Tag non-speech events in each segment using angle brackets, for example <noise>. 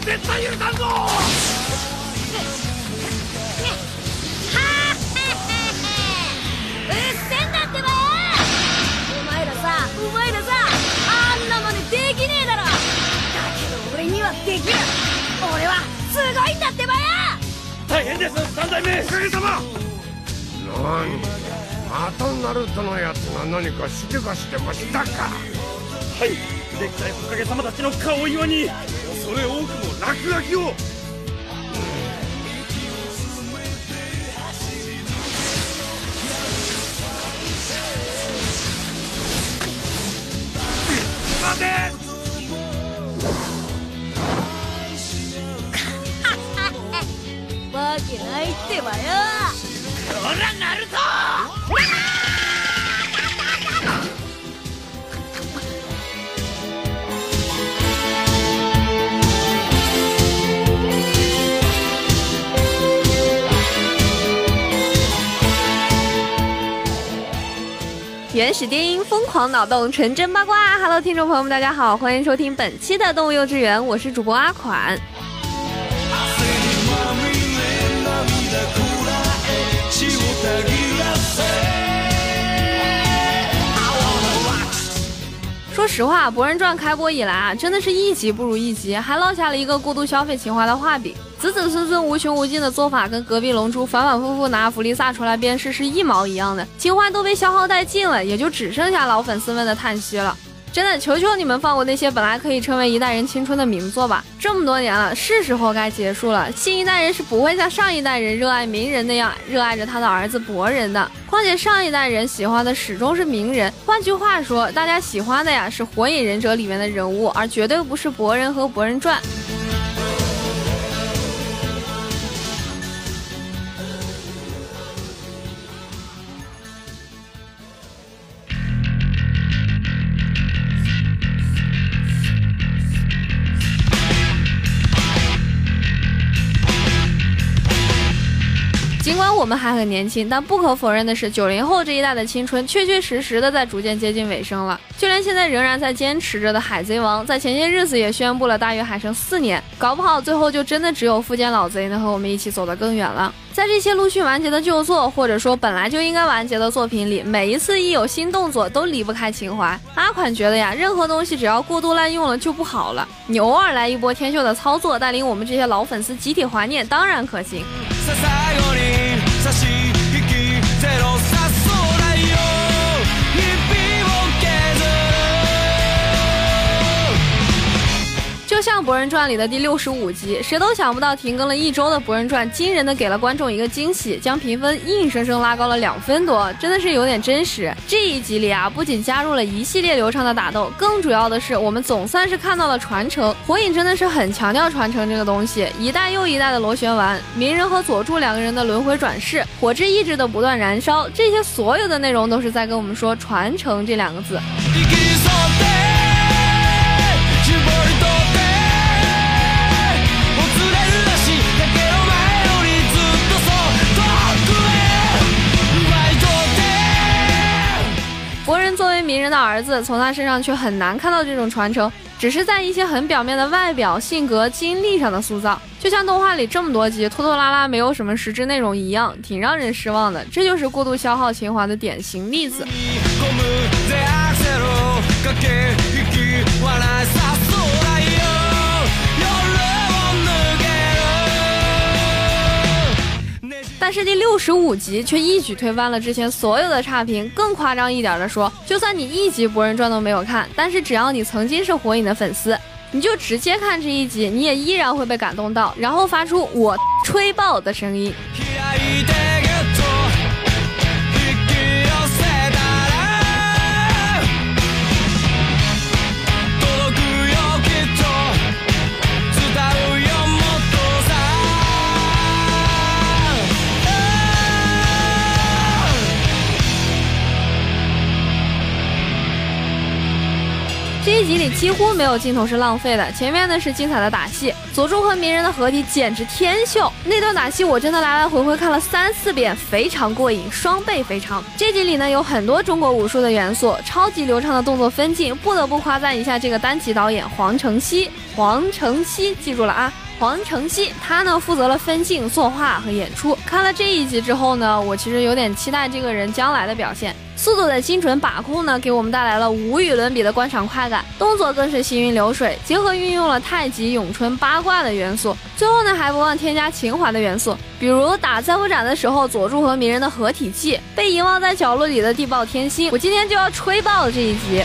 は絶対許さんぞ！<laughs> うっせんだってば！よお前らさお前らさあんな真似できねえだろ！だけど俺にはできる。俺はすごいんだってばよ！大変です三代目！おかげさま！何？またナルトのやつが何かしでかしてましたか？はいできたおかげさまたちの顔岩に恐れ多くも落書きを。待 <laughs> てわけないってばよ。ほらナルト原始电音，疯狂脑洞，纯真八卦。Hello，听众朋友们，大家好，欢迎收听本期的动物幼稚园，我是主播阿款。说实话，《博人传》开播以来啊，真的是一集不如一集，还落下了一个过度消费情怀的画笔。子子孙孙无穷无尽的做法，跟隔壁龙珠反反复复拿弗利萨出来鞭尸是一毛一样的，情怀都被消耗殆尽了，也就只剩下老粉丝们的叹息了。真的，求求你们放过那些本来可以成为一代人青春的名作吧！这么多年了，是时候该结束了。新一代人是不会像上一代人热爱鸣人那样热爱着他的儿子博人的。况且上一代人喜欢的始终是鸣人，换句话说，大家喜欢的呀是《火影忍者》里面的人物，而绝对不是博人和博人传。尽管我们还很年轻，但不可否认的是，九零后这一代的青春确确实实的在逐渐接近尾声了。就连现在仍然在坚持着的《海贼王》，在前些日子也宣布了大约还剩四年，搞不好最后就真的只有富坚老贼能和我们一起走得更远了。在这些陆续完结的旧作，或者说本来就应该完结的作品里，每一次一有新动作，都离不开情怀。阿款觉得呀，任何东西只要过度滥用了就不好了。你偶尔来一波天秀的操作，带领我们这些老粉丝集体怀念，当然可行。最後に差し像《博人传》里的第六十五集，谁都想不到停更了一周的《博人传》，惊人的给了观众一个惊喜，将评分硬生生拉高了两分多，真的是有点真实。这一集里啊，不仅加入了一系列流畅的打斗，更主要的是，我们总算是看到了传承。火影真的是很强调传承这个东西，一代又一代的螺旋丸，鸣人和佐助两个人的轮回转世，火之意志的不断燃烧，这些所有的内容都是在跟我们说传承这两个字。国人作为名人的儿子，从他身上却很难看到这种传承，只是在一些很表面的外表、性格、经历上的塑造，就像动画里这么多集拖拖拉拉，没有什么实质内容一样，挺让人失望的。这就是过度消耗情怀的典型例子。但是第六十五集却一举推翻了之前所有的差评。更夸张一点的说，就算你一集《博人传》都没有看，但是只要你曾经是火影的粉丝，你就直接看这一集，你也依然会被感动到，然后发出我吹爆的声音。集里几乎没有镜头是浪费的，前面呢是精彩的打戏，佐助和鸣人的合体简直天秀，那段打戏我真的来来回回看了三四遍，非常过瘾，双倍非常。这集里呢有很多中国武术的元素，超级流畅的动作分镜，不得不夸赞一下这个单集导演黄承熙，黄承熙，记住了啊。黄承熙，他呢负责了分镜、作画和演出。看了这一集之后呢，我其实有点期待这个人将来的表现。速度的精准把控呢，给我们带来了无与伦比的观赏快感，动作更是行云流水，结合运用了太极、咏春、八卦的元素。最后呢，还不忘添加情怀的元素，比如打再不斩的时候，佐助和鸣人的合体技，被遗忘在角落里的地爆天星，我今天就要吹爆这一集。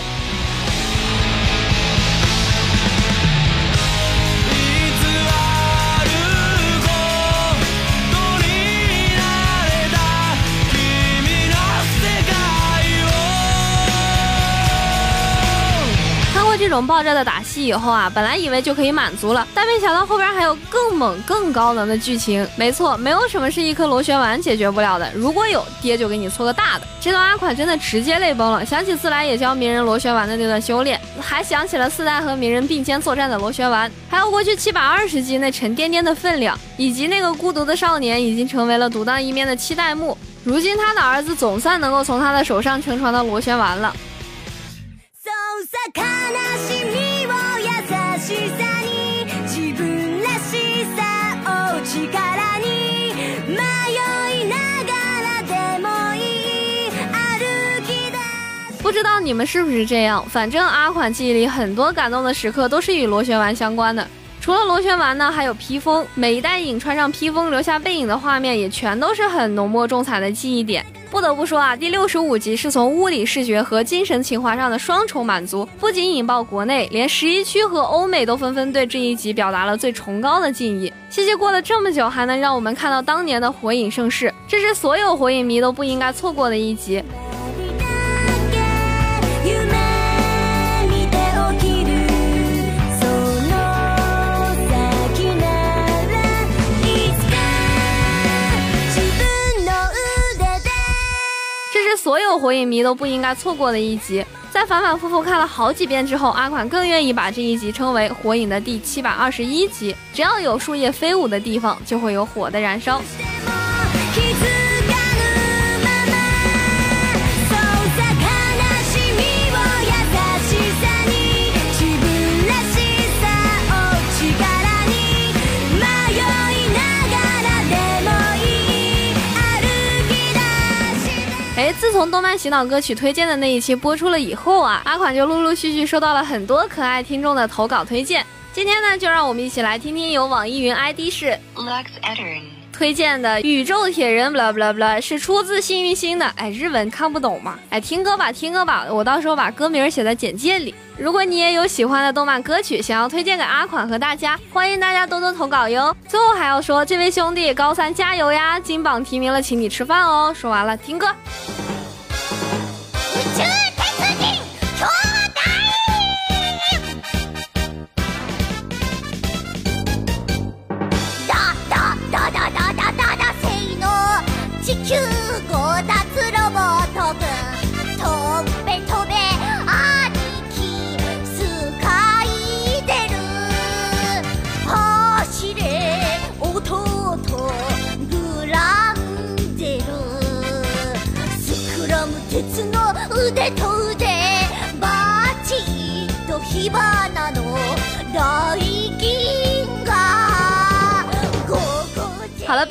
这种爆炸的打戏以后啊，本来以为就可以满足了，但没想到后边还有更猛、更高能的剧情。没错，没有什么是一颗螺旋丸解决不了的。如果有，爹就给你搓个大的。这段阿款真的直接泪崩了，想起自来也教鸣人螺旋丸的那段修炼，还想起了四代和鸣人并肩作战的螺旋丸，还有过去七百二十集那沉甸甸的分量，以及那个孤独的少年已经成为了独当一面的七代目。如今他的儿子总算能够从他的手上承传到螺旋丸了。不知道你们是不是这样？反正阿款记忆里很多感动的时刻都是与螺旋丸相关的。除了螺旋丸呢，还有披风。每一代影穿上披风留下背影的画面，也全都是很浓墨重彩的记忆点。不得不说啊，第六十五集是从物理视觉和精神情怀上的双重满足，不仅引爆国内，连十一区和欧美都纷纷对这一集表达了最崇高的敬意。谢谢过了这么久，还能让我们看到当年的火影盛世，这是所有火影迷都不应该错过的一集。所有火影迷都不应该错过的一集，在反反复复看了好几遍之后，阿款更愿意把这一集称为火影的第七百二十一集。只要有树叶飞舞的地方，就会有火的燃烧。从动漫洗脑歌曲推荐的那一期播出了以后啊，阿款就陆陆续续收到了很多可爱听众的投稿推荐。今天呢，就让我们一起来听听由网易云 ID 是 Lux Erin 推荐的《宇宙铁人》blah blah blah，是出自幸运星的。哎，日文看不懂嘛？哎，听歌吧，听歌吧，我到时候把歌名写在简介里。如果你也有喜欢的动漫歌曲，想要推荐给阿款和大家，欢迎大家多多投稿哟。最后还要说，这位兄弟高三加油呀！金榜题名了，请你吃饭哦。说完了，听歌。好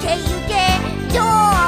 けいけ」「よ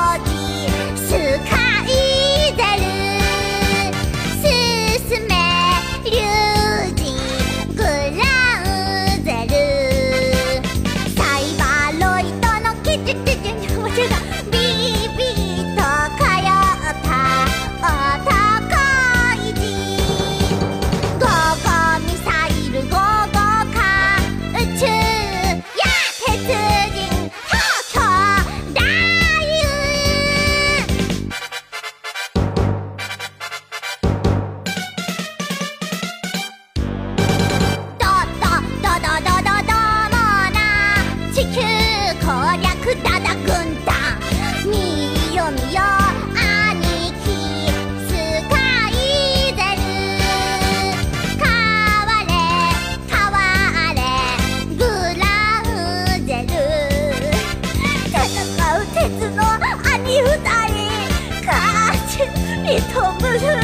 你疼不疼？